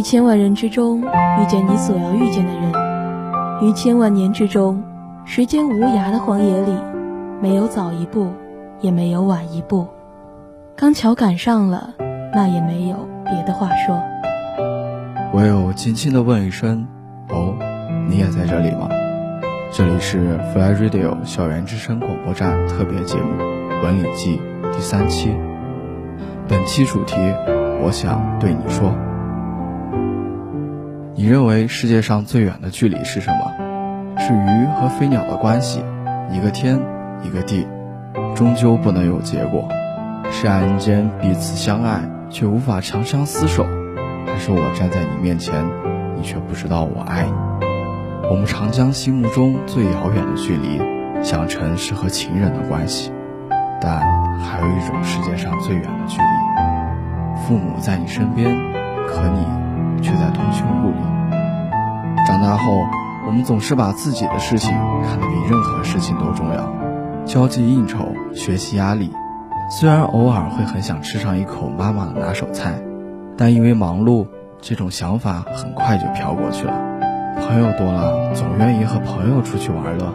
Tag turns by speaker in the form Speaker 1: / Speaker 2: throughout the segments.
Speaker 1: 于千万人之中遇见你所要遇见的人，于千万年之中，时间无涯的荒野里，没有早一步，也没有晚一步，刚巧赶上了，那也没有别的话说。
Speaker 2: 唯有轻轻地问一声：“哦，你也在这里吗？”这里是 Fly Radio 校园之声广播站特别节目《文理记》第三期。本期主题，我想对你说：你认为世界上最远的距离是什么？是鱼和飞鸟的关系，一个天，一个地，终究不能有结果。是爱人间彼此相爱，却无法长相厮守。还是我站在你面前，你却不知道我爱你。我们常将心目中最遥远的距离想成是和情人的关系，但还有一种世界上最远的距离：父母在你身边，可你却在通讯录里。长大后，我们总是把自己的事情看得比任何事情都重要，交际应酬、学习压力，虽然偶尔会很想吃上一口妈妈的拿手菜。但因为忙碌，这种想法很快就飘过去了。朋友多了，总愿意和朋友出去玩乐。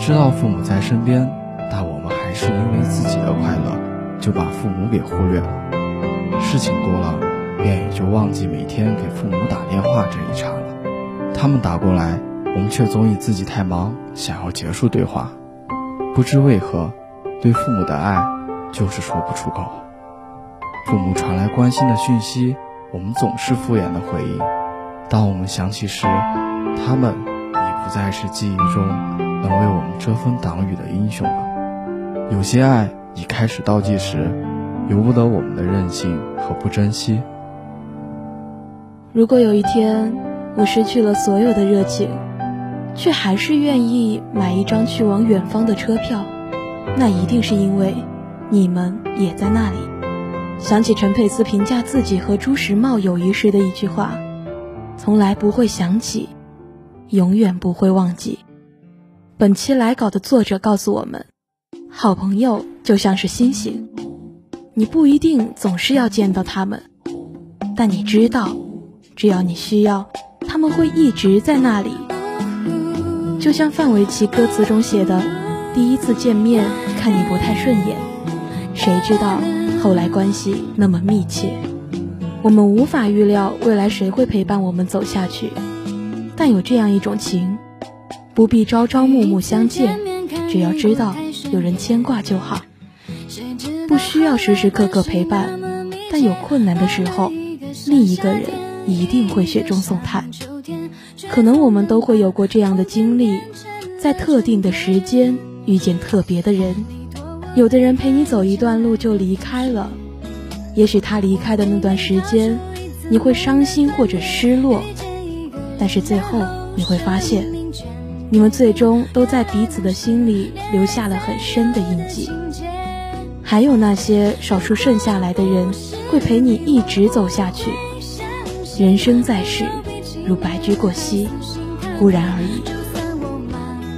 Speaker 2: 知道父母在身边，但我们还是因为自己的快乐，就把父母给忽略了。事情多了，也就忘记每天给父母打电话这一茬了。他们打过来，我们却总以自己太忙，想要结束对话。不知为何，对父母的爱，就是说不出口。父母传来关心的讯息，我们总是敷衍的回应。当我们想起时，他们已不再是记忆中能为我们遮风挡雨的英雄了。有些爱已开始倒计时，由不得我们的任性和不珍惜。
Speaker 1: 如果有一天我失去了所有的热情，却还是愿意买一张去往远方的车票，那一定是因为你们也在那里。想起陈佩斯评价自己和朱时茂友谊时的一句话：“从来不会想起，永远不会忘记。”本期来稿的作者告诉我们：好朋友就像是星星，你不一定总是要见到他们，但你知道，只要你需要，他们会一直在那里。就像范玮琪歌词中写的：“第一次见面看你不太顺眼，谁知道？”后来关系那么密切，我们无法预料未来谁会陪伴我们走下去。但有这样一种情，不必朝朝暮暮相见，只要知道有人牵挂就好。不需要时时刻刻陪伴，但有困难的时候，另一个人一定会雪中送炭。可能我们都会有过这样的经历，在特定的时间遇见特别的人。有的人陪你走一段路就离开了，也许他离开的那段时间，你会伤心或者失落，但是最后你会发现，你们最终都在彼此的心里留下了很深的印记。还有那些少数剩下来的人，会陪你一直走下去。人生在世，如白驹过隙，忽然而已。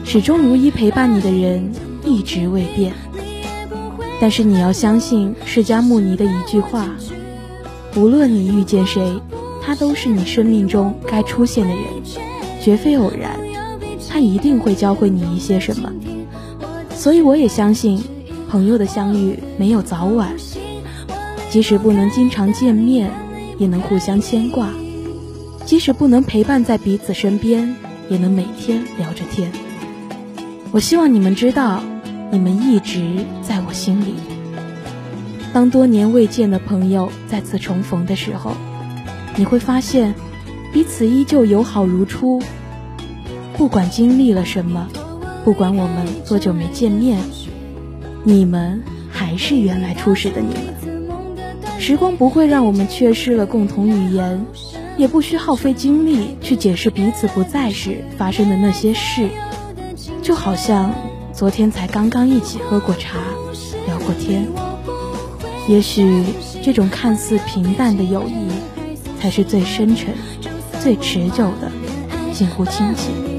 Speaker 1: 始终如一陪伴你的人，一直未变。但是你要相信释迦牟尼的一句话：无论你遇见谁，他都是你生命中该出现的人，绝非偶然。他一定会教会你一些什么。所以我也相信，朋友的相遇没有早晚，即使不能经常见面，也能互相牵挂；即使不能陪伴在彼此身边，也能每天聊着天。我希望你们知道。你们一直在我心里。当多年未见的朋友再次重逢的时候，你会发现彼此依旧友好如初。不管经历了什么，不管我们多久没见面，你们还是原来初始的你们。时光不会让我们缺失了共同语言，也不需耗费精力去解释彼此不在时发生的那些事，就好像。昨天才刚刚一起喝过茶，聊过天。也许这种看似平淡的友谊，才是最深沉、最持久的，近乎亲情。